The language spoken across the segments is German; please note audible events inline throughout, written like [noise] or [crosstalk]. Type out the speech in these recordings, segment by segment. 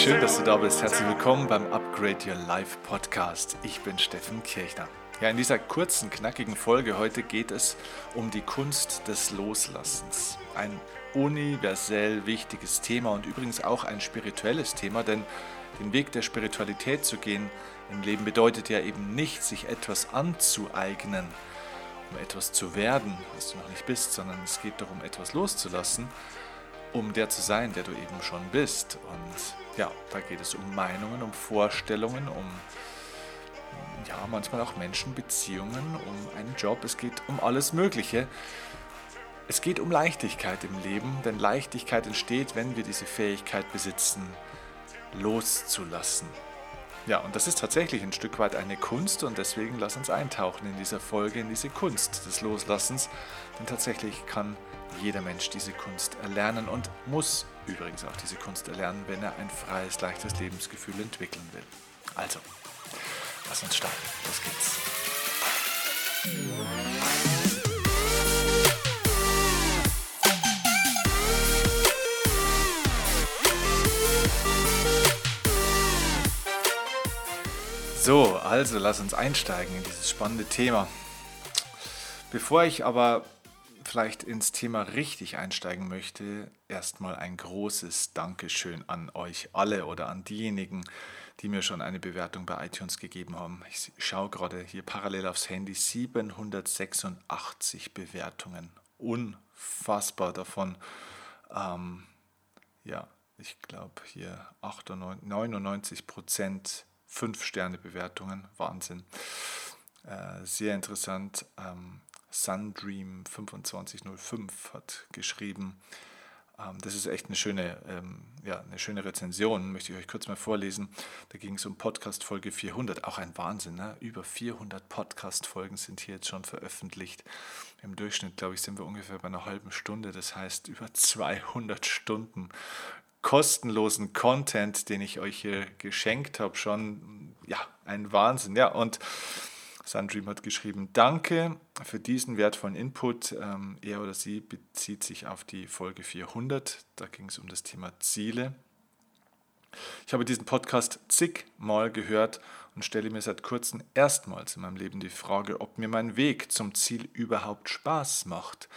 schön, dass du da bist. Herzlich willkommen beim Upgrade Your Life Podcast. Ich bin Steffen Kirchner. Ja, in dieser kurzen, knackigen Folge heute geht es um die Kunst des Loslassens. Ein universell wichtiges Thema und übrigens auch ein spirituelles Thema, denn den Weg der Spiritualität zu gehen im Leben bedeutet ja eben nicht, sich etwas anzueignen, um etwas zu werden, was du noch nicht bist, sondern es geht darum, etwas loszulassen, um der zu sein, der du eben schon bist. Und ja, da geht es um Meinungen, um Vorstellungen, um ja, manchmal auch Menschen, Beziehungen, um einen Job. Es geht um alles Mögliche. Es geht um Leichtigkeit im Leben, denn Leichtigkeit entsteht, wenn wir diese Fähigkeit besitzen, loszulassen. Ja, und das ist tatsächlich ein Stück weit eine Kunst und deswegen lass uns eintauchen in dieser Folge in diese Kunst des Loslassens, denn tatsächlich kann jeder Mensch diese Kunst erlernen und muss übrigens auch diese Kunst erlernen, wenn er ein freies, leichtes Lebensgefühl entwickeln will. Also, lass uns starten. Los geht's. So, also lass uns einsteigen in dieses spannende Thema. Bevor ich aber vielleicht ins Thema richtig einsteigen möchte, erstmal ein großes Dankeschön an euch alle oder an diejenigen, die mir schon eine Bewertung bei iTunes gegeben haben. Ich schaue gerade hier parallel aufs Handy 786 Bewertungen. Unfassbar davon. Ähm, ja, ich glaube hier 98, 99 Prozent 5-Sterne-Bewertungen. Wahnsinn. Äh, sehr interessant. Ähm, Sundream2505 hat geschrieben. Ähm, das ist echt eine schöne, ähm, ja, eine schöne Rezension, möchte ich euch kurz mal vorlesen. Da ging es um Podcast Folge 400, auch ein Wahnsinn. Ne? Über 400 Podcast-Folgen sind hier jetzt schon veröffentlicht. Im Durchschnitt, glaube ich, sind wir ungefähr bei einer halben Stunde, das heißt über 200 Stunden kostenlosen Content, den ich euch hier geschenkt habe, schon ja, ein Wahnsinn. Ja, und Sundream hat geschrieben, danke für diesen wertvollen Input. Ähm, er oder sie bezieht sich auf die Folge 400. Da ging es um das Thema Ziele. Ich habe diesen Podcast zigmal gehört und stelle mir seit kurzem erstmals in meinem Leben die Frage, ob mir mein Weg zum Ziel überhaupt Spaß macht.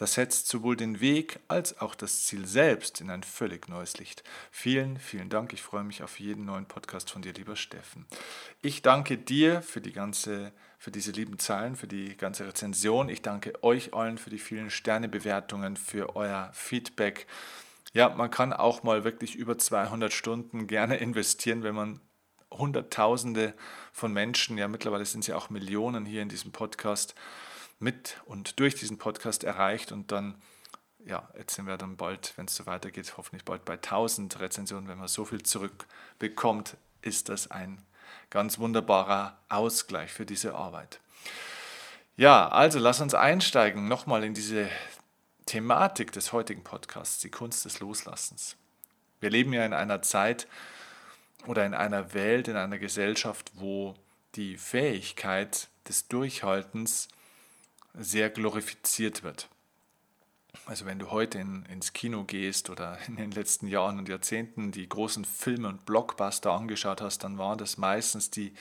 Das setzt sowohl den Weg als auch das Ziel selbst in ein völlig neues Licht. Vielen, vielen Dank. Ich freue mich auf jeden neuen Podcast von dir, lieber Steffen. Ich danke dir für die ganze für diese lieben Zahlen, für die ganze Rezension. Ich danke euch allen für die vielen Sternebewertungen, für euer Feedback. Ja, man kann auch mal wirklich über 200 Stunden gerne investieren, wenn man Hunderttausende von Menschen, ja mittlerweile sind es ja auch Millionen hier in diesem Podcast, mit und durch diesen Podcast erreicht und dann, ja, jetzt sind wir dann bald, wenn es so weitergeht, hoffentlich bald bei 1000 Rezensionen. Wenn man so viel zurückbekommt, ist das ein ganz wunderbarer Ausgleich für diese Arbeit. Ja, also lass uns einsteigen nochmal in diese Thematik des heutigen Podcasts, die Kunst des Loslassens. Wir leben ja in einer Zeit oder in einer Welt, in einer Gesellschaft, wo die Fähigkeit des Durchhaltens sehr glorifiziert wird. Also wenn du heute in, ins Kino gehst oder [laughs] in den letzten Jahren und Jahrzehnten die großen Filme und Blockbuster angeschaut hast, dann war das meistens die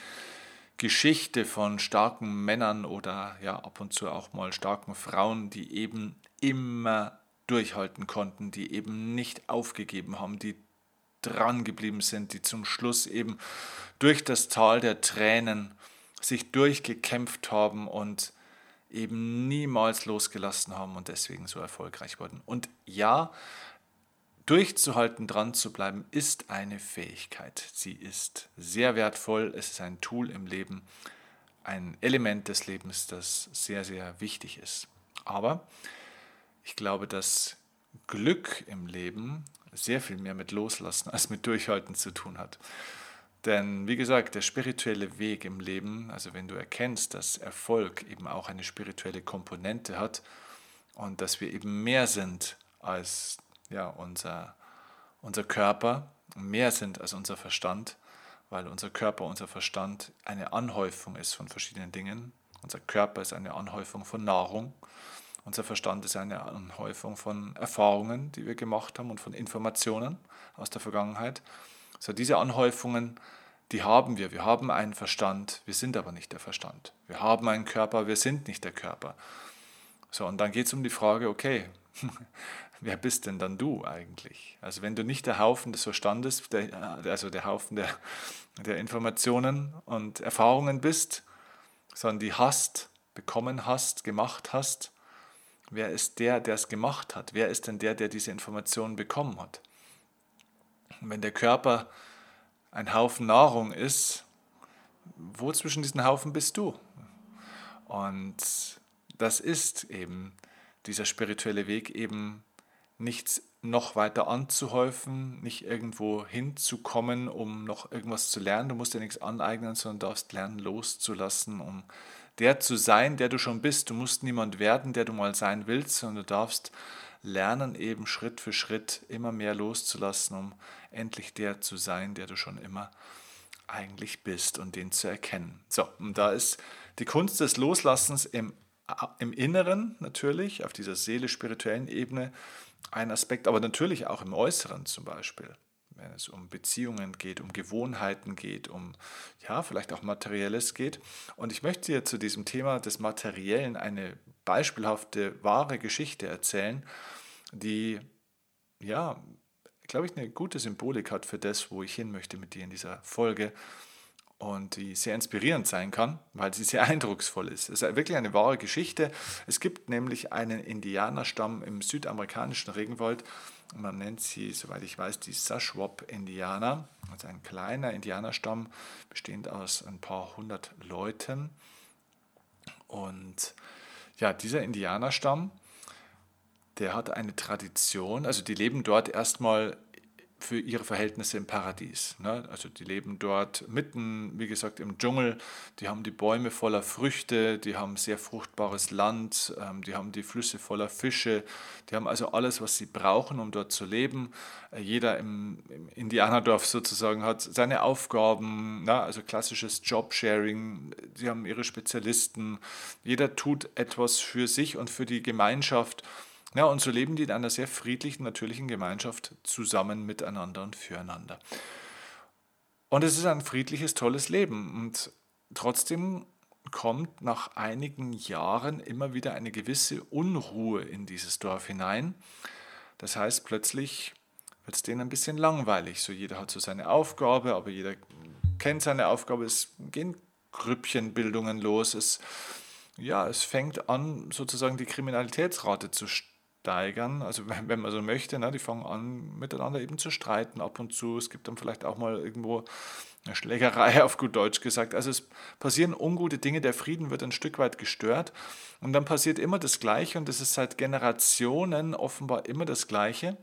Geschichte von starken Männern oder ja ab und zu auch mal starken Frauen, die eben immer durchhalten konnten, die eben nicht aufgegeben haben, die dran geblieben sind, die zum Schluss eben durch das Tal der Tränen sich durchgekämpft haben und eben niemals losgelassen haben und deswegen so erfolgreich wurden. Und ja, durchzuhalten, dran zu bleiben, ist eine Fähigkeit. Sie ist sehr wertvoll, es ist ein Tool im Leben, ein Element des Lebens, das sehr, sehr wichtig ist. Aber ich glaube, dass Glück im Leben sehr viel mehr mit Loslassen als mit Durchhalten zu tun hat. Denn wie gesagt, der spirituelle Weg im Leben, also wenn du erkennst, dass Erfolg eben auch eine spirituelle Komponente hat und dass wir eben mehr sind als ja, unser, unser Körper, mehr sind als unser Verstand, weil unser Körper, unser Verstand eine Anhäufung ist von verschiedenen Dingen. Unser Körper ist eine Anhäufung von Nahrung. Unser Verstand ist eine Anhäufung von Erfahrungen, die wir gemacht haben und von Informationen aus der Vergangenheit. So diese Anhäufungen, die haben wir. Wir haben einen Verstand, wir sind aber nicht der Verstand. Wir haben einen Körper, wir sind nicht der Körper. So, und dann geht es um die Frage, okay, [laughs] wer bist denn dann du eigentlich? Also wenn du nicht der Haufen des Verstandes, der, also der Haufen der, der Informationen und Erfahrungen bist, sondern die hast, bekommen hast, gemacht hast, wer ist der, der es gemacht hat? Wer ist denn der, der diese Informationen bekommen hat? Wenn der Körper ein Haufen Nahrung ist, wo zwischen diesen Haufen bist du? Und das ist eben dieser spirituelle Weg, eben nichts noch weiter anzuhäufen, nicht irgendwo hinzukommen, um noch irgendwas zu lernen. Du musst dir nichts aneignen, sondern darfst lernen, loszulassen, um der zu sein, der du schon bist. Du musst niemand werden, der du mal sein willst, sondern du darfst lernen, eben Schritt für Schritt immer mehr loszulassen, um endlich der zu sein, der du schon immer eigentlich bist und den zu erkennen. So, und da ist die Kunst des Loslassens im, im Inneren natürlich, auf dieser seelisch-spirituellen Ebene ein Aspekt, aber natürlich auch im Äußeren zum Beispiel wenn es um Beziehungen geht, um Gewohnheiten geht, um ja, vielleicht auch Materielles geht. Und ich möchte dir zu diesem Thema des Materiellen eine beispielhafte, wahre Geschichte erzählen, die ja, glaube ich, eine gute Symbolik hat für das, wo ich hin möchte mit dir in dieser Folge und die sehr inspirierend sein kann, weil sie sehr [laughs] eindrucksvoll ist. Es ist wirklich eine wahre Geschichte. Es gibt nämlich einen Indianerstamm im südamerikanischen Regenwald. Man nennt sie, soweit ich weiß, die Sashwap-Indianer. Also ein kleiner Indianerstamm, bestehend aus ein paar hundert Leuten. Und ja, dieser Indianerstamm, der hat eine Tradition, also die leben dort erstmal für ihre Verhältnisse im Paradies. Ne? Also die leben dort mitten, wie gesagt, im Dschungel. Die haben die Bäume voller Früchte, die haben sehr fruchtbares Land, ähm, die haben die Flüsse voller Fische, die haben also alles, was sie brauchen, um dort zu leben. Äh, jeder im, im Indianerdorf sozusagen hat seine Aufgaben, ne? also klassisches Jobsharing. Sie haben ihre Spezialisten. Jeder tut etwas für sich und für die Gemeinschaft. Ja, und so leben die in einer sehr friedlichen, natürlichen Gemeinschaft zusammen miteinander und füreinander. Und es ist ein friedliches, tolles Leben. Und trotzdem kommt nach einigen Jahren immer wieder eine gewisse Unruhe in dieses Dorf hinein. Das heißt, plötzlich wird es denen ein bisschen langweilig. So jeder hat so seine Aufgabe, aber jeder kennt seine Aufgabe. Es gehen Grüppchenbildungen los. Es, ja, es fängt an, sozusagen die Kriminalitätsrate zu steigen steigern. Also wenn man so möchte, ne, die fangen an miteinander eben zu streiten ab und zu. Es gibt dann vielleicht auch mal irgendwo eine Schlägerei [laughs] auf gut Deutsch gesagt. Also es passieren ungute Dinge, der Frieden wird ein Stück weit gestört und dann passiert immer das Gleiche und es ist seit Generationen offenbar immer das Gleiche,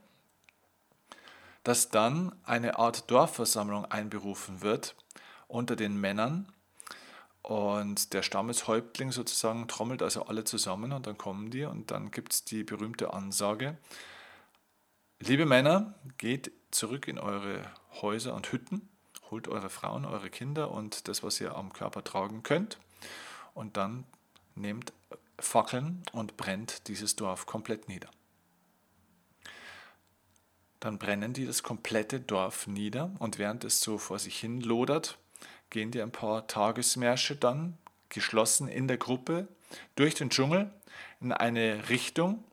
dass dann eine Art Dorfversammlung einberufen wird unter den Männern und der Stammeshäuptling sozusagen trommelt also alle zusammen und dann kommen die und dann gibt es die berühmte Ansage, liebe Männer, geht zurück in eure Häuser und Hütten, holt eure Frauen, eure Kinder und das, was ihr am Körper tragen könnt und dann nehmt Fackeln und brennt dieses Dorf komplett nieder. Dann brennen die das komplette Dorf nieder und während es so vor sich hin lodert, gehen die ein paar Tagesmärsche dann geschlossen in der Gruppe durch den Dschungel in eine Richtung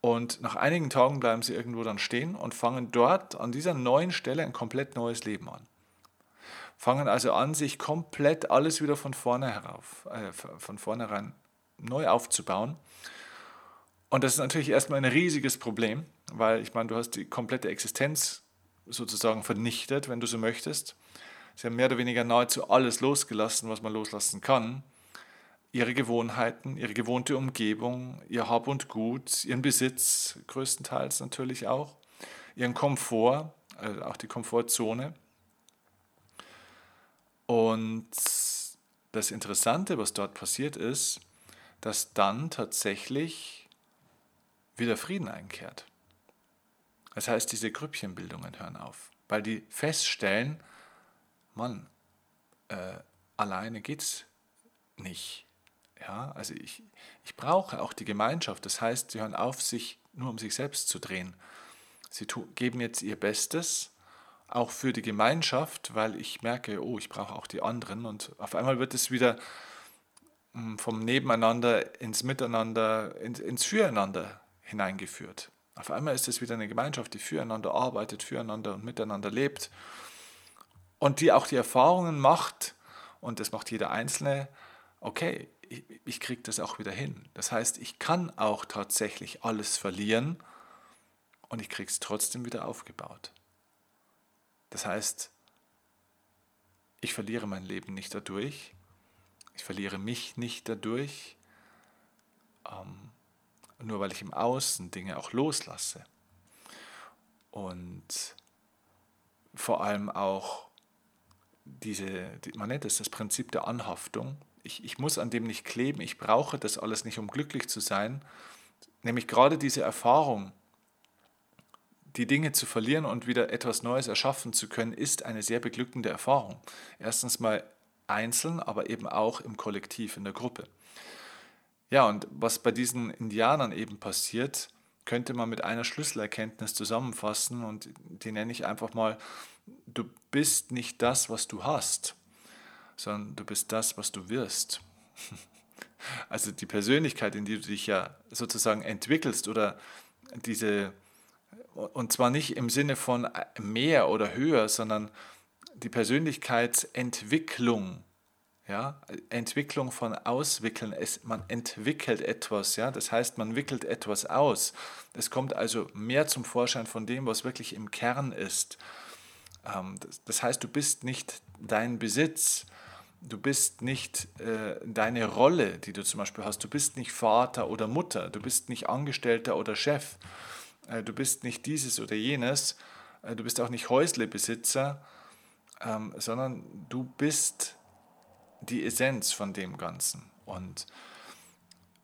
und nach einigen Tagen bleiben sie irgendwo dann stehen und fangen dort an dieser neuen Stelle ein komplett neues Leben an. Fangen also an, sich komplett alles wieder von vorne herauf, äh, von vornherein neu aufzubauen. Und das ist natürlich erstmal ein riesiges Problem, weil ich meine, du hast die komplette Existenz sozusagen vernichtet, wenn du so möchtest. Sie haben mehr oder weniger nahezu alles losgelassen, was man loslassen kann. Ihre Gewohnheiten, ihre gewohnte Umgebung, ihr Hab und Gut, ihren Besitz größtenteils natürlich auch, ihren Komfort, also auch die Komfortzone. Und das Interessante, was dort passiert ist, dass dann tatsächlich wieder Frieden einkehrt. Das heißt, diese Grüppchenbildungen hören auf, weil die feststellen, Mann, äh, alleine es nicht. Ja, also ich, ich brauche auch die Gemeinschaft. Das heißt, sie hören auf, sich nur um sich selbst zu drehen. Sie geben jetzt ihr Bestes, auch für die Gemeinschaft, weil ich merke, oh, ich brauche auch die anderen und auf einmal wird es wieder hm, vom Nebeneinander ins Miteinander, ins, ins Füreinander hineingeführt. Auf einmal ist es wieder eine Gemeinschaft, die füreinander arbeitet, füreinander und miteinander lebt und die auch die Erfahrungen macht, und das macht jeder Einzelne, okay, ich, ich kriege das auch wieder hin. Das heißt, ich kann auch tatsächlich alles verlieren und ich kriege es trotzdem wieder aufgebaut. Das heißt, ich verliere mein Leben nicht dadurch, ich verliere mich nicht dadurch, ähm, nur weil ich im Außen Dinge auch loslasse. Und vor allem auch diese, man nennt es das Prinzip der Anhaftung. Ich, ich muss an dem nicht kleben, ich brauche das alles nicht, um glücklich zu sein. Nämlich gerade diese Erfahrung, die Dinge zu verlieren und wieder etwas Neues erschaffen zu können, ist eine sehr beglückende Erfahrung. Erstens mal einzeln, aber eben auch im Kollektiv, in der Gruppe. Ja, und was bei diesen Indianern eben passiert, könnte man mit einer Schlüsselerkenntnis zusammenfassen und die nenne ich einfach mal, du bist nicht das, was du hast, sondern du bist das, was du wirst. [laughs] Also die Persönlichkeit, in die du dich ja sozusagen entwickelst oder diese, und zwar nicht im Sinne von mehr oder höher, sondern die Persönlichkeitsentwicklung, ja, Entwicklung von Auswickeln, es, man entwickelt etwas, ja, das heißt, man wickelt etwas aus. Es kommt also mehr zum Vorschein von dem, was wirklich im Kern ist. Ähm, das heißt, du bist nicht dein Besitz, du bist nicht äh, deine Rolle, die du zum Beispiel hast, du bist nicht Vater oder Mutter, du bist nicht Angestellter oder Chef, äh, du bist nicht dieses oder jenes, äh, du bist auch nicht Häuslebesitzer, ähm, sondern du bist die Essenz von dem Ganzen. Und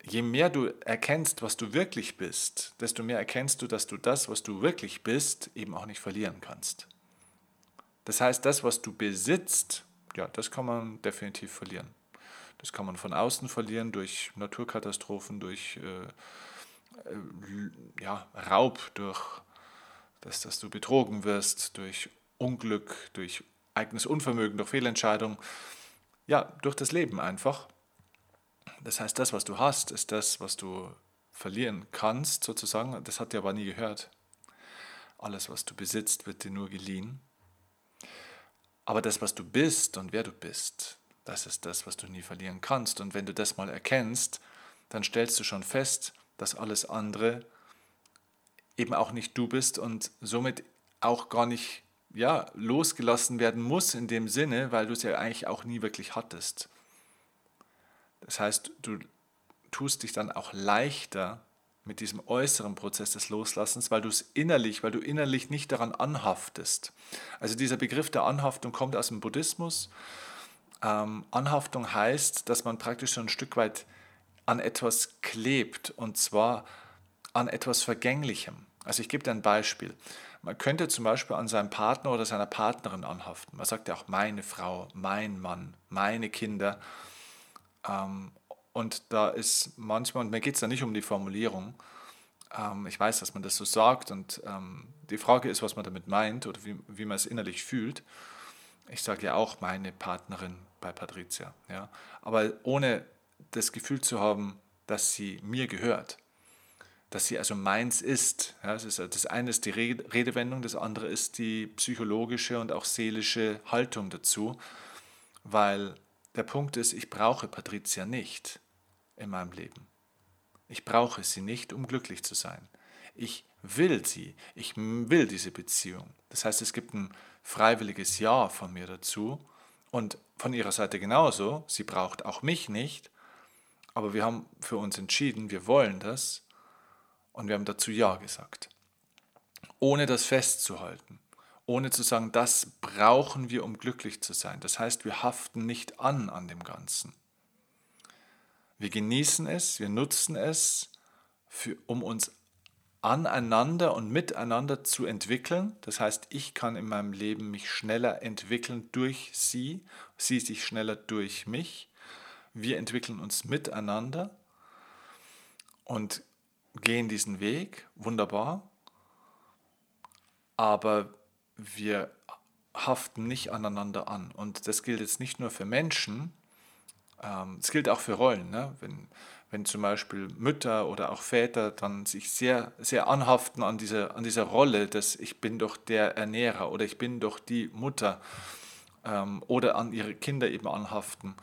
je mehr du erkennst, was du wirklich bist, desto mehr erkennst du, dass du das, was du wirklich bist, eben auch nicht verlieren kannst. Das heißt, das, was du besitzt, ja, das kann man definitiv verlieren. Das kann man von außen verlieren durch Naturkatastrophen, durch äh, äh, ja, Raub, durch das, dass du betrogen wirst, durch Unglück, durch eigenes Unvermögen, durch Fehlentscheidungen. Ja, durch das Leben einfach. Das heißt, das, was du hast, ist das, was du verlieren kannst, sozusagen. Das hat dir aber nie gehört. Alles, was du besitzt, wird dir nur geliehen. Aber das, was du bist und wer du bist, das ist das, was du nie verlieren kannst. Und wenn du das mal erkennst, dann stellst du schon fest, dass alles andere eben auch nicht du bist und somit auch gar nicht ja, losgelassen werden muss in dem Sinne, weil du es ja eigentlich auch nie wirklich hattest. Das heißt, du tust dich dann auch leichter mit diesem äußeren Prozess des Loslassens, weil du es innerlich, weil du innerlich nicht daran anhaftest. Also dieser Begriff der Anhaftung kommt aus dem Buddhismus. Ähm, Anhaftung heißt, dass man praktisch so ein Stück weit an etwas klebt und zwar an etwas Vergänglichem. Also ich gebe dir ein Beispiel. Man könnte zum Beispiel an seinem Partner oder seiner Partnerin anhaften. Man sagt ja auch meine Frau, mein Mann, meine Kinder. Ähm, und da ist manchmal, und mir geht es da nicht um die Formulierung, ähm, ich weiß, dass man das so sagt und ähm, die Frage ist, was man damit meint oder wie, wie man es innerlich fühlt. Ich sage ja auch meine Partnerin bei Patricia, ja, aber ohne das Gefühl zu haben, dass sie mir gehört, dass sie also meins ist. Ja, das, ist das eine ist die Redewendung, das andere ist die psychologische und auch seelische Haltung dazu, weil der Punkt ist, ich brauche Patricia nicht in meinem Leben. Ich brauche sie nicht, um glücklich zu sein. Ich will sie. Ich will diese Beziehung. Das heißt, es gibt ein freiwilliges Ja von mir dazu und von ihrer Seite genauso. Sie braucht auch mich nicht, aber wir haben für uns entschieden, wir wollen das und wir haben dazu Ja gesagt. Ohne das festzuhalten, ohne zu sagen, das brauchen wir, um glücklich zu sein. Das heißt, wir haften nicht an an dem Ganzen. Wir genießen es, wir nutzen es, für, um uns aneinander und miteinander zu entwickeln. Das heißt, ich kann in meinem Leben mich schneller entwickeln durch sie, sie sich schneller durch mich. Wir entwickeln uns miteinander und gehen diesen Weg, wunderbar. Aber wir haften nicht aneinander an. Und das gilt jetzt nicht nur für Menschen, es gilt auch für Rollen. Ne? Wenn, wenn zum Beispiel Mütter oder auch Väter dann sich sehr, sehr anhaften an dieser, an dieser Rolle, dass ich bin doch der Ernährer oder ich bin doch die Mutter ähm, oder an ihre Kinder eben anhaften.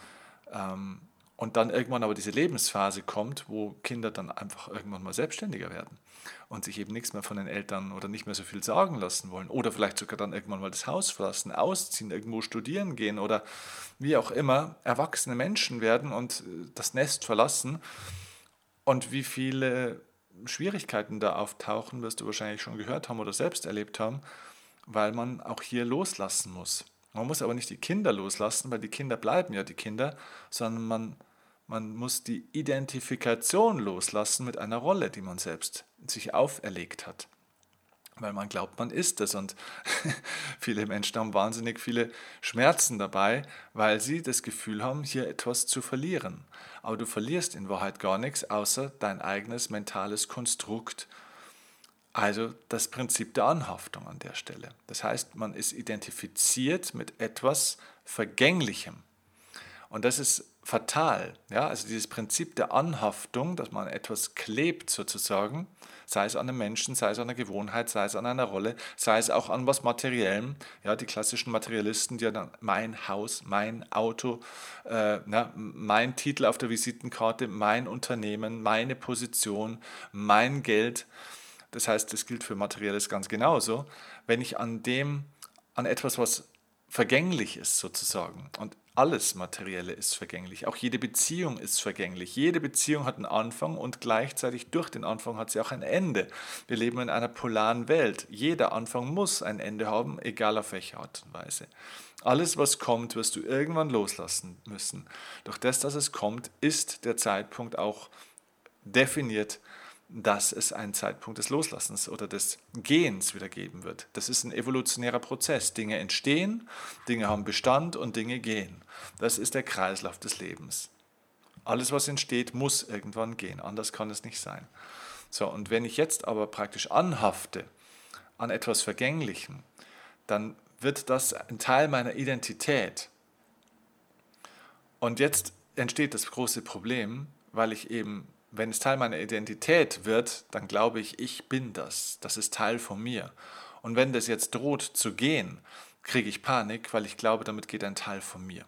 Ähm, und dann irgendwann aber diese Lebensphase kommt, wo Kinder dann einfach irgendwann mal selbstständiger werden und sich eben nichts mehr von den Eltern oder nicht mehr so viel sagen lassen wollen oder vielleicht sogar dann irgendwann mal das Haus verlassen, ausziehen, irgendwo studieren gehen oder wie auch immer, erwachsene Menschen werden und äh, das Nest verlassen. Und wie viele Schwierigkeiten da auftauchen, wirst du wahrscheinlich schon gehört haben oder selbst erlebt haben, weil man auch hier loslassen muss. Man muss aber nicht die Kinder loslassen, weil die Kinder bleiben ja die Kinder, sondern man, man muss die Identifikation loslassen mit einer Rolle, die man selbst sich auferlegt hat. Weil man glaubt, man ist es. Und [laughs] viele Menschen haben wahnsinnig viele Schmerzen dabei, weil sie das Gefühl haben, hier etwas zu verlieren. Aber du verlierst in Wahrheit gar nichts, außer dein eigenes mentales Konstrukt also das Prinzip der Anhaftung an der Stelle. Das heißt, man ist identifiziert mit etwas Vergänglichem. Und das ist fatal. Ja? Also dieses Prinzip der Anhaftung, dass man etwas klebt sozusagen, sei es an einem Menschen, sei es an einer Gewohnheit, sei es an einer Rolle, sei es auch an was Materiellem. Ja, die klassischen Materialisten, die ja dann mein Haus, mein Auto, äh, na, mein Titel auf der Visitenkarte, mein Unternehmen, meine Position, mein Geld. Das heißt, das gilt für Materielles ganz genauso. Wenn ich an dem, an etwas, was vergänglich ist sozusagen, und alles Materielle ist vergänglich, auch jede Beziehung ist vergänglich. Jede Beziehung hat einen Anfang und gleichzeitig durch den Anfang hat sie auch ein Ende. Wir leben in einer polaren Welt. Jeder Anfang muss ein Ende haben, egal auf welche Art und Weise. Alles, was kommt, wirst du irgendwann loslassen müssen. Durch das, dass es kommt, ist der Zeitpunkt auch definiert dass es einen Zeitpunkt des Loslassens oder des Gehens wieder geben wird. Das ist ein evolutionärer Prozess. Dinge entstehen, Dinge haben Bestand und Dinge gehen. Das ist der Kreislauf des Lebens. Alles, was entsteht, muss irgendwann gehen. Anders kann es nicht sein. So, und wenn ich jetzt aber praktisch anhafte an etwas Vergänglichem, dann wird das ein Teil meiner Identität. Und jetzt entsteht das große Problem, weil ich eben wenn es Teil meiner Identität wird, dann glaube ich, ich bin das. Das ist Teil von mir. Und wenn das jetzt droht zu gehen, kriege ich Panik, weil ich glaube, damit geht ein Teil von mir.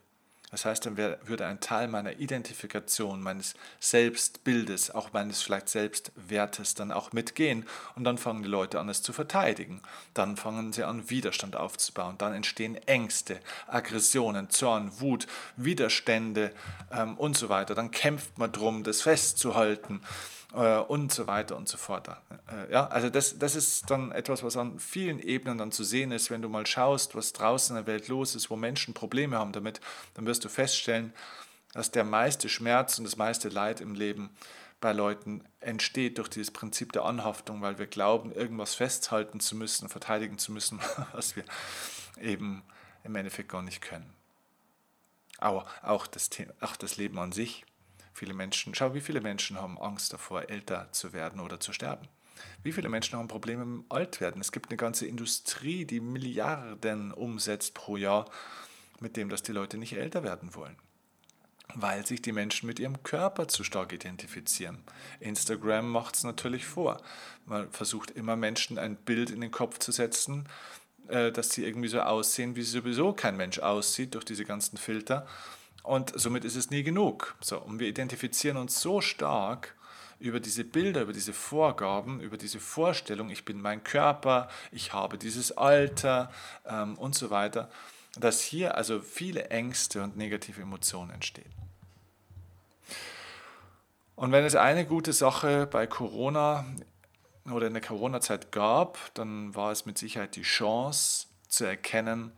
Das heißt, dann würde ein Teil meiner Identifikation, meines Selbstbildes, auch meines vielleicht Selbstwertes dann auch mitgehen. Und dann fangen die Leute an, es zu verteidigen. Dann fangen sie an, Widerstand aufzubauen. Dann entstehen Ängste, Aggressionen, Zorn, Wut, Widerstände ähm, und so weiter. Dann kämpft man drum, das festzuhalten äh, und so weiter und so fort. Äh, ja, also das, das ist dann etwas, was an vielen Ebenen dann zu sehen ist. Wenn du mal schaust, was draußen in der Welt los ist, wo Menschen Probleme haben damit, dann wirst du feststellen, dass der meiste Schmerz und das meiste Leid im Leben bei Leuten entsteht durch dieses Prinzip der Anhaftung, weil wir glauben, irgendwas festhalten zu müssen, verteidigen zu müssen, [laughs] was wir eben im Endeffekt gar nicht können. Aber auch das, auch das Leben an sich Viele Menschen, schau, wie viele Menschen haben Angst davor, älter zu werden oder zu sterben. Wie viele Menschen haben Probleme dem Altwerden? Es gibt eine ganze Industrie, die Milliarden umsetzt pro Jahr, mit dem, dass die Leute nicht älter werden wollen. Weil sich die Menschen mit ihrem Körper zu stark identifizieren. Instagram macht es natürlich vor. Man versucht immer Menschen ein Bild in den Kopf zu setzen, äh, dass sie irgendwie so aussehen, wie sowieso kein Mensch aussieht durch diese ganzen Filter. Und somit ist es nie genug. So, und wir identifizieren uns so stark über diese Bilder, über diese Vorgaben, über diese Vorstellung, ich bin mein Körper, ich habe dieses Alter ähm, und so weiter, dass hier also viele Ängste und negative Emotionen entstehen. Und wenn es eine gute Sache bei Corona oder in der Corona-Zeit gab, dann war es mit Sicherheit die Chance zu erkennen,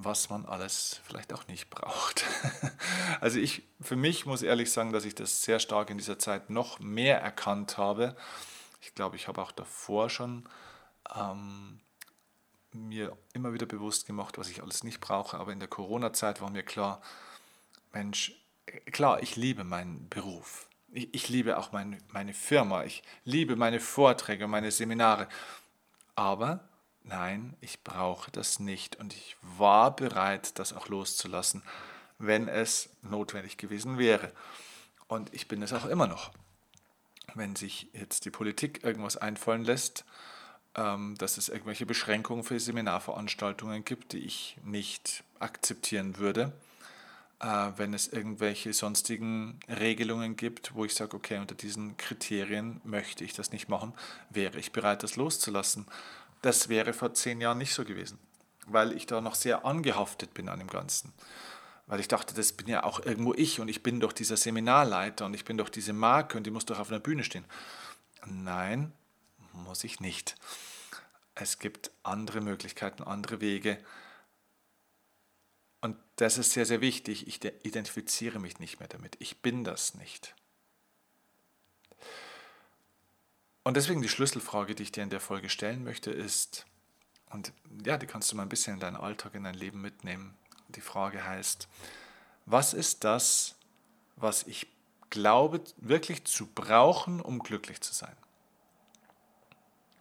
was man alles vielleicht auch nicht braucht. [laughs] Also ich für mich muss ehrlich sagen, dass ich das sehr stark in dieser Zeit noch mehr erkannt habe. Ich glaube, ich habe auch davor schon ähm, mir immer wieder bewusst gemacht, was ich alles nicht brauche. Aber in der Corona-Zeit war mir klar, Mensch, klar, ich liebe meinen Beruf. Ich, ich liebe auch mein, meine Firma. Ich liebe meine Vorträge, meine Seminare. Aber nein, ich brauche das nicht. Und ich war bereit, das auch loszulassen, wenn es notwendig gewesen wäre. Und ich bin es auch immer noch. Wenn sich jetzt die Politik irgendwas einfallen lässt, ähm, dass es irgendwelche Beschränkungen für Seminarveranstaltungen gibt, die ich nicht akzeptieren würde, äh, wenn es irgendwelche sonstigen Regelungen gibt, wo ich sage, okay, unter diesen Kriterien möchte ich das nicht machen, wäre ich bereit, das loszulassen. Das wäre vor zehn Jahren nicht so gewesen, weil ich da noch sehr angehaftet bin an dem Ganzen. Weil ich dachte, das bin ja auch irgendwo ich und ich bin doch dieser Seminarleiter und ich bin doch diese Marke und die muss doch auf einer Bühne stehen. Nein, muss ich nicht. Es gibt andere Möglichkeiten, andere Wege, und das ist sehr, sehr wichtig. Ich identifiziere mich nicht mehr damit. Ich bin das nicht. Und deswegen die Schlüsselfrage, die ich dir in der Folge stellen möchte, ist, und ja, die kannst du mal ein bisschen in deinen Alltag, in dein Leben mitnehmen. Die Frage heißt, was ist das, was ich glaube wirklich zu brauchen, um glücklich zu sein?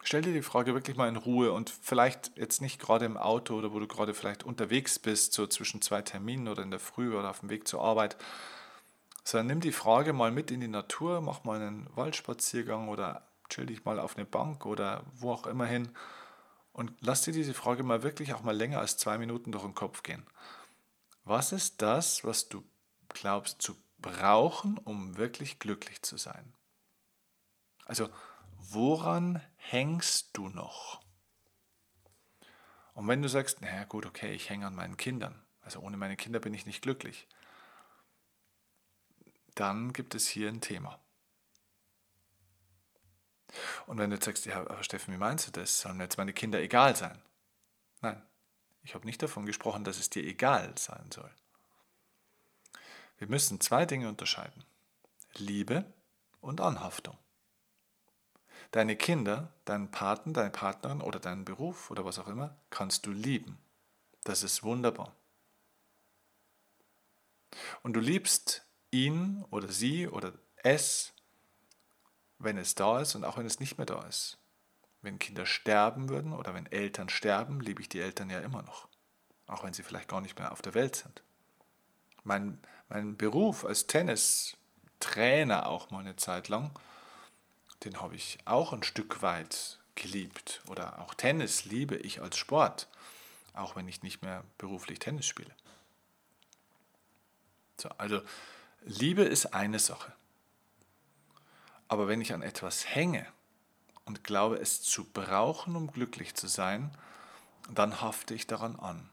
Stell dir die Frage wirklich mal in Ruhe und vielleicht jetzt nicht gerade im Auto oder wo du gerade vielleicht unterwegs bist, so zwischen zwei Terminen oder in der Früh oder auf dem Weg zur Arbeit, sondern nimm die Frage mal mit in die Natur, mach mal einen Waldspaziergang oder chill dich mal auf eine Bank oder wo auch immer hin und lass dir diese Frage mal wirklich auch mal länger als zwei Minuten durch den Kopf gehen. Was ist das, was du glaubst zu brauchen, um wirklich glücklich zu sein? Also, woran hängst du noch? Und wenn du sagst, naja gut, okay, ich hänge an meinen Kindern, also ohne meine Kinder bin ich nicht glücklich, dann gibt es hier ein Thema. Und wenn du jetzt sagst, ja, aber Steffen, wie meinst du das? Sollen jetzt meine Kinder egal sein? Nein, ich habe nicht davon gesprochen, dass es dir egal sein soll. Wir müssen zwei Dinge unterscheiden. Liebe und Anhaftung. Deine Kinder, deinen Paten, deine Partnerin oder deinen Beruf oder was auch immer, kannst du lieben. Das ist wunderbar. Und du liebst ihn oder sie oder es, wenn es da ist und auch wenn es nicht mehr da ist. Wenn Kinder sterben würden oder wenn Eltern sterben, liebe ich die Eltern ja immer noch. Auch wenn sie vielleicht gar nicht mehr auf der Welt sind. Mein, mein Beruf als Tennistrainer auch mal eine Zeit lang, den habe ich auch ein Stück weit geliebt. Oder auch Tennis liebe ich als Sport, auch wenn ich nicht mehr beruflich Tennis spiele. So, also Liebe ist eine Sache. Aber wenn ich an etwas hänge und glaube, es zu brauchen, um glücklich zu sein, dann hafte ich daran an.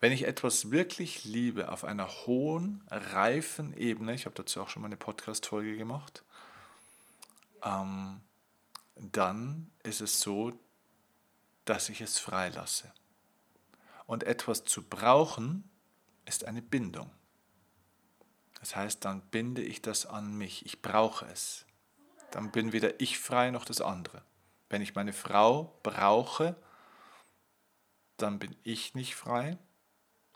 Wenn ich etwas wirklich liebe auf einer hohen, reifen Ebene, ich habe dazu auch schon mal eine Podcast-Folge gemacht, ähm, dann ist es so, dass ich es freilasse. Und etwas zu brauchen ist eine Bindung. Das heißt, dann binde ich das an mich. Ich brauche es. Dann bin weder ich frei noch das andere. Wenn ich meine Frau brauche, dann bin ich nicht frei,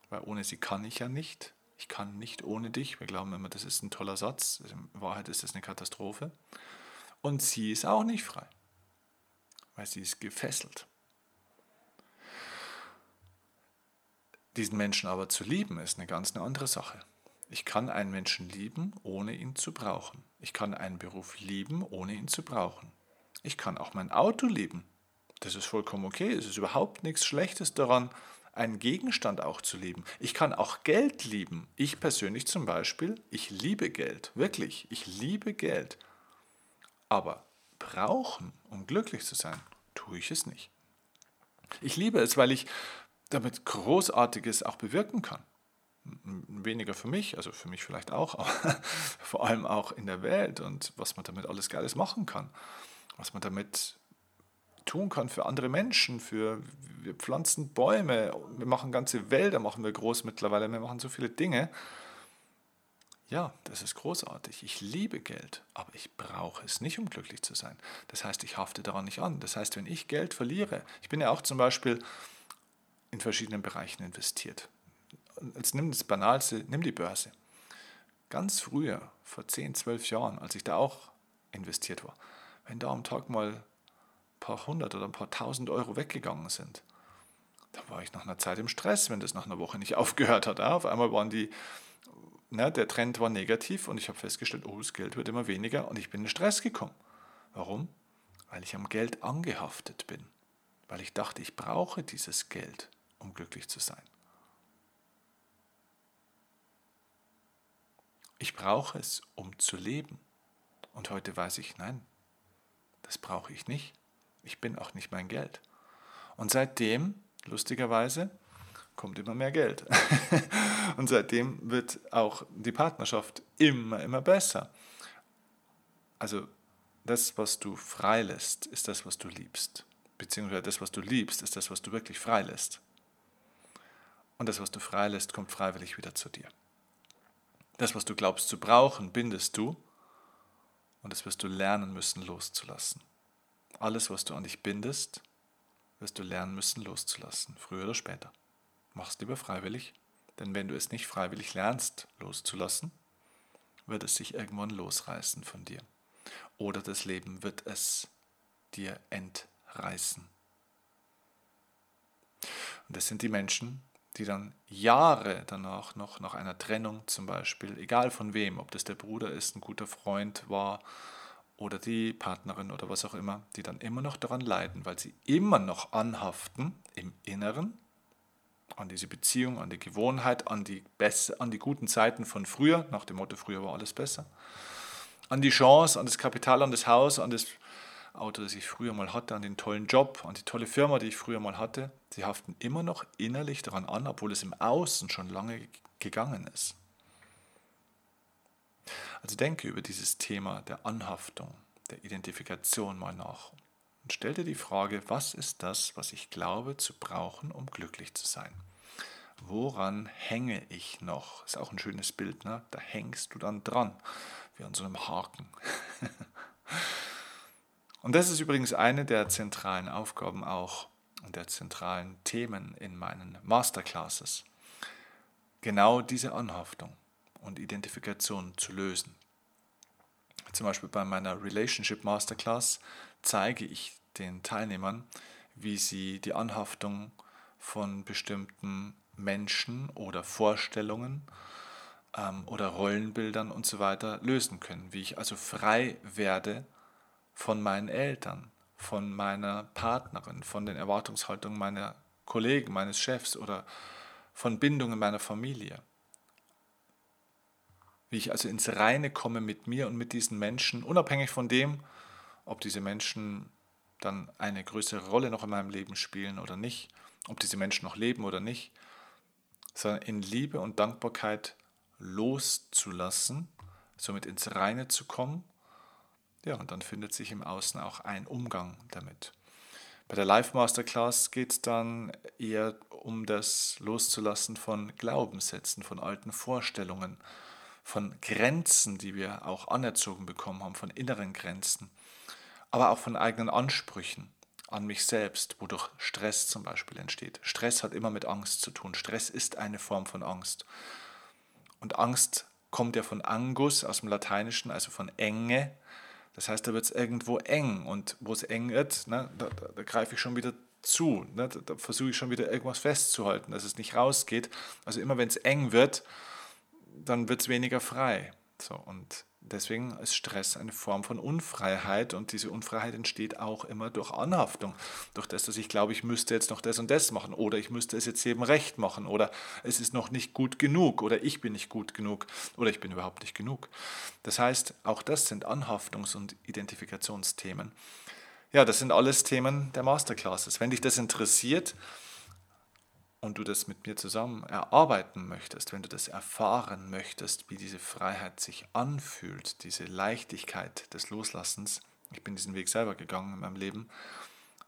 weil ohne sie kann ich ja nicht. Ich kann nicht ohne dich. Wir glauben immer, das ist ein toller Satz. In Wahrheit ist das eine Katastrophe. Und sie ist auch nicht frei, weil sie ist gefesselt. Diesen Menschen aber zu lieben, ist eine ganz andere Sache. Ich kann einen Menschen lieben, ohne ihn zu brauchen. Ich kann einen Beruf lieben, ohne ihn zu brauchen. Ich kann auch mein Auto lieben. Das ist vollkommen okay. Es ist überhaupt nichts Schlechtes daran, einen Gegenstand auch zu lieben. Ich kann auch Geld lieben. Ich persönlich zum Beispiel, ich liebe Geld. Wirklich, ich liebe Geld. Aber brauchen, um glücklich zu sein, tue ich es nicht. Ich liebe es, weil ich damit Großartiges auch bewirken kann. Weniger für mich, also für mich vielleicht auch, aber [laughs] vor allem auch in der Welt und was man damit alles Geiles machen kann. Was man damit tun kann für andere Menschen, für wir pflanzen Bäume, wir machen ganze Wälder, machen wir groß mittlerweile, wir machen so viele Dinge. Ja, das ist großartig. Ich liebe Geld, aber ich brauche es nicht, um glücklich zu sein. Das heißt, ich hafte daran nicht an. Das heißt, wenn ich Geld verliere, ich bin ja auch zum Beispiel in verschiedenen Bereichen investiert. Jetzt nimm das Banalste, nimm die Börse. Ganz früher, vor 10, 12 Jahren, als ich da auch investiert war, wenn da am Tag mal paar hundert oder ein paar tausend Euro weggegangen sind. Da war ich nach einer Zeit im Stress, wenn das nach einer Woche nicht [laughs] aufgehört hat. Auf einmal waren die, na, der Trend war negativ und ich habe festgestellt, oh, das Geld wird immer weniger und ich bin in Stress gekommen. Warum? Weil ich am Geld angehaftet bin. Weil ich dachte, ich brauche dieses Geld, um glücklich zu sein. Ich brauche es, um zu leben. Und heute weiß ich, nein, das brauche ich nicht. Ich bin auch nicht mein Geld. Und seitdem, lustigerweise, kommt immer mehr Geld. [laughs] und seitdem wird auch die Partnerschaft immer, immer besser. Also das, was du freilässt, ist das, was du liebst. Beziehungsweise das, was du liebst, ist das, was du wirklich freilässt. Und das, was du freilässt, kommt freiwillig wieder zu dir. Das, was du glaubst zu brauchen, bindest du und das wirst du lernen müssen loszulassen. Alles, was du an dich bindest, wirst du lernen müssen loszulassen, früher oder später. Mach es lieber freiwillig, denn wenn du es nicht freiwillig lernst loszulassen, wird es sich irgendwann losreißen von dir. Oder das Leben wird es dir entreißen. Und das sind die Menschen, die dann Jahre danach noch nach einer Trennung zum Beispiel, egal von wem, ob das der Bruder ist, ein guter Freund war oder die Partnerin oder was auch immer, die dann immer noch daran leiden, weil sie immer noch anhaften im Inneren an diese Beziehung, an die Gewohnheit, an die, Bess an die guten Zeiten von früher, nach dem Motto, früher war alles besser, an die Chance, an das Kapital, an das Haus, an das Auto, das ich früher mal hatte, an den tollen Job, an die tolle Firma, die ich früher mal hatte. Sie haften immer noch innerlich daran an, obwohl es im Außen schon lange gegangen ist. Also denke über dieses Thema der Anhaftung, der Identifikation mal nach und stell dir die Frage, was ist das, was ich glaube zu brauchen, um glücklich zu sein? Woran hänge ich noch? Ist auch ein schönes Bild, ne? Da hängst du dann dran, wie an so einem Haken. [laughs] Und das ist übrigens eine der zentralen Aufgaben auch und der zentralen Themen in meinen Masterclasses. Genau diese Anhaftung und Identifikation zu lösen. Zum Beispiel bei meiner Relationship Masterclass zeige ich den Teilnehmern, wie sie die Anhaftung von bestimmten Menschen oder Vorstellungen ähm, oder Rollenbildern und so weiter lösen können. Wie ich also frei werde von meinen Eltern, von meiner Partnerin, von den Erwartungshaltungen meiner Kollegen, meines Chefs oder von Bindungen meiner Familie. Wie ich also ins Reine komme mit mir und mit diesen Menschen, unabhängig von dem, ob diese Menschen dann eine größere Rolle noch in meinem Leben spielen oder nicht, ob diese Menschen noch leben oder nicht, sondern in Liebe und Dankbarkeit loszulassen, somit ins Reine zu kommen ja, und dann findet sich im Außen auch ein Umgang damit. Bei der Live Masterclass geht es dann eher um das Loszulassen von Glaubenssätzen, von alten Vorstellungen, von Grenzen, die wir auch anerzogen bekommen haben, von inneren Grenzen, aber auch von eigenen Ansprüchen an mich selbst, wodurch Stress zum Beispiel entsteht. Stress hat immer mit Angst zu tun. Stress ist eine Form von Angst. Und Angst kommt ja von Angus aus dem Lateinischen, also von Enge, das heißt, da wird es irgendwo eng und wo es eng wird, ne, da, da, da greife ich schon wieder zu. Ne, da, da versuche ich schon wieder irgendwas festzuhalten, dass es nicht rausgeht. Also immer wenn es eng wird, dann wird es weniger frei. So, und Deswegen ist Stress eine Form von Unfreiheit und diese Unfreiheit entsteht auch immer durch Anhaftung. Durch das, dass ich glaube, ich müsste jetzt noch das und das machen oder ich müsste es jetzt eben recht machen oder es ist noch nicht gut genug oder ich bin nicht gut genug oder ich bin überhaupt nicht genug. Das heißt, auch das sind Anhaftungs- und Identifikationsthemen. Ja, das sind alles Themen der Masterclasses. Wenn dich das interessiert, und du das mit mir zusammen erarbeiten möchtest, wenn du das erfahren möchtest, wie diese Freiheit sich anfühlt, diese Leichtigkeit des Loslassens, ich bin diesen Weg selber gegangen in meinem Leben,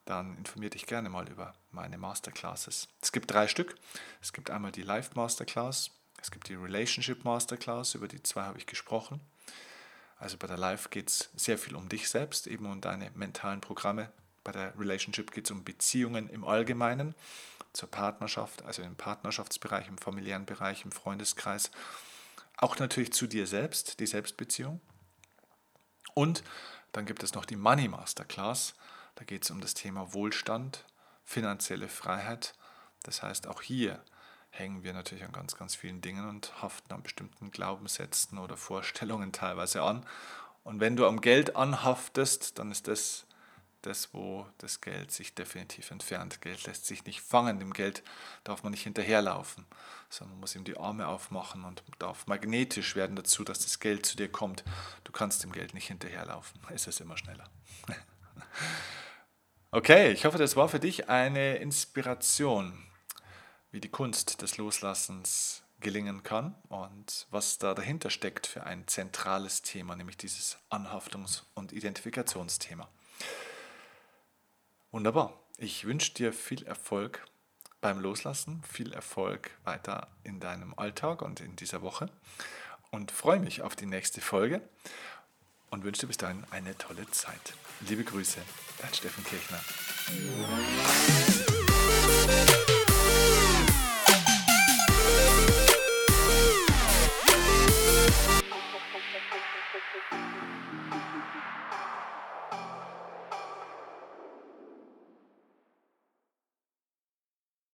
dann informier dich gerne mal über meine Masterclasses. Es gibt drei Stück. Es gibt einmal die Live Masterclass, es gibt die Relationship Masterclass, über die zwei habe ich gesprochen. Also bei der Live geht es sehr viel um dich selbst, eben um deine mentalen Programme. Bei der Relationship geht es um Beziehungen im Allgemeinen zur Partnerschaft, also im Partnerschaftsbereich, im familiären Bereich, im Freundeskreis. Auch natürlich zu dir selbst, die Selbstbeziehung. Und dann gibt es noch die Money Masterclass. Da geht es um das Thema Wohlstand, finanzielle Freiheit. Das heißt, auch hier hängen wir natürlich an ganz, ganz vielen Dingen und haften an bestimmten Glaubenssätzen oder Vorstellungen teilweise an. Und wenn du am Geld anhaftest, dann ist das das, wo das Geld sich definitiv entfernt. Geld lässt sich nicht fangen, dem Geld darf man nicht hinterherlaufen, sondern man muss ihm die Arme aufmachen und darf magnetisch werden dazu, dass das Geld zu dir kommt. Du kannst dem Geld nicht hinterherlaufen, [laughs] es ist immer schneller. [laughs] Okay, ich hoffe, das war für dich eine Inspiration, wie die Kunst des Loslassens gelingen kann und was da dahinter steckt für ein zentrales Thema, nämlich dieses Anhaftungs- und Identifikationsthema. Wunderbar. Ich wünsche dir viel Erfolg beim Loslassen, viel Erfolg weiter in deinem Alltag und in dieser Woche und freue mich auf die nächste Folge und wünsche dir bis dahin eine tolle Zeit. Liebe Grüße, dein Steffen Kirchner.